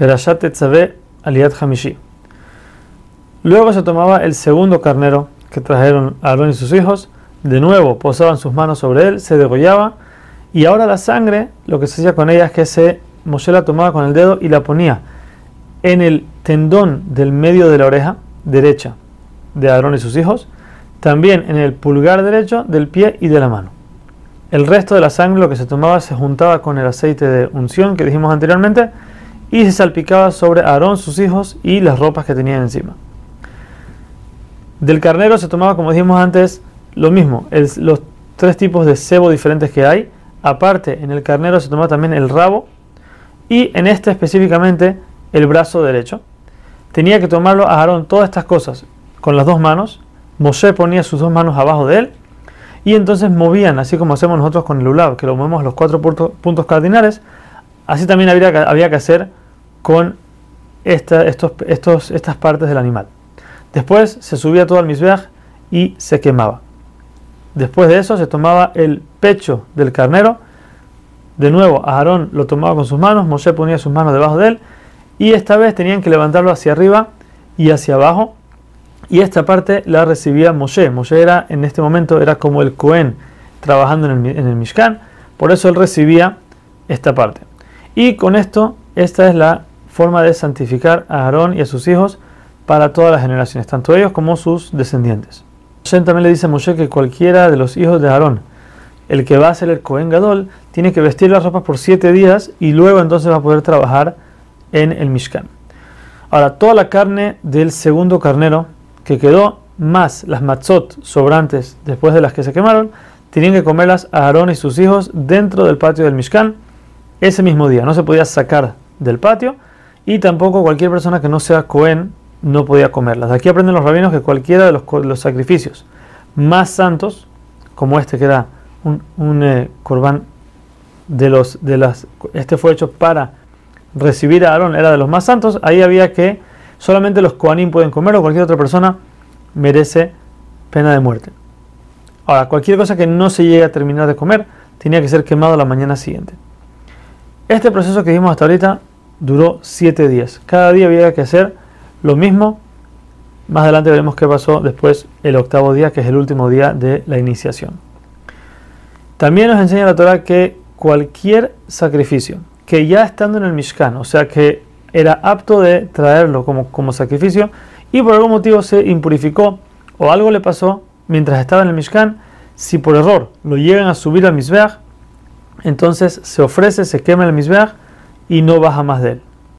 Perashat Tetzaveh Aliyat Hamishi. Luego se tomaba el segundo carnero que trajeron Aarón y sus hijos, de nuevo posaban sus manos sobre él, se degollaba, y ahora la sangre, lo que se hacía con ella es que se, Moshe la tomaba con el dedo y la ponía en el tendón del medio de la oreja derecha de Aarón y sus hijos, también en el pulgar derecho del pie y de la mano. El resto de la sangre, lo que se tomaba, se juntaba con el aceite de unción que dijimos anteriormente y se salpicaba sobre Aarón, sus hijos y las ropas que tenían encima. Del carnero se tomaba, como dijimos antes, lo mismo, los tres tipos de cebo diferentes que hay. Aparte, en el carnero se tomaba también el rabo y en este específicamente el brazo derecho. Tenía que tomarlo a Aarón todas estas cosas con las dos manos. Moshe ponía sus dos manos abajo de él y entonces movían, así como hacemos nosotros con el ulab, que lo movemos los cuatro puntos cardinales. Así también había había que hacer con estos, estos, estas partes del animal. Después se subía todo al misbeach y se quemaba. Después de eso se tomaba el pecho del carnero. De nuevo, Aarón lo tomaba con sus manos, Moshe ponía sus manos debajo de él y esta vez tenían que levantarlo hacia arriba y hacia abajo. Y esta parte la recibía Moshe. Moshe era en este momento era como el Cohen trabajando en el, en el Mishkan. Por eso él recibía esta parte. Y con esto, esta es la forma de santificar a Aarón y a sus hijos para todas las generaciones, tanto ellos como sus descendientes. Hashem también le dice a Moshe que cualquiera de los hijos de Aarón, el que va a ser el Cohen Gadol, tiene que vestir las ropas por siete días y luego entonces va a poder trabajar en el Mishkan. Ahora, toda la carne del segundo carnero que quedó, más las matzot sobrantes después de las que se quemaron, tenían que comerlas a Aarón y sus hijos dentro del patio del Mishkan ese mismo día. No se podía sacar del patio y tampoco cualquier persona que no sea Cohen no podía comerlas. Aquí aprenden los rabinos que cualquiera de los, sacrificios más santos, como este que era un, un eh, corbán de los de las este fue hecho para recibir a Aarón, era de los más santos, ahí había que solamente los Koanim pueden comer o cualquier otra persona merece pena de muerte. Ahora, cualquier cosa que no se llegue a terminar de comer tenía que ser quemado la mañana siguiente. Este proceso que vimos hasta ahorita duró siete días. Cada día había que hacer lo mismo, más adelante veremos qué pasó después el octavo día, que es el último día de la iniciación. También nos enseña la Torah que cualquier sacrificio que ya estando en el Mishkan, o sea que era apto de traerlo como, como sacrificio y por algún motivo se impurificó o algo le pasó mientras estaba en el Mishkan, si por error lo llegan a subir al Mizbeach, entonces se ofrece, se quema el Mizbeach y no baja más de él.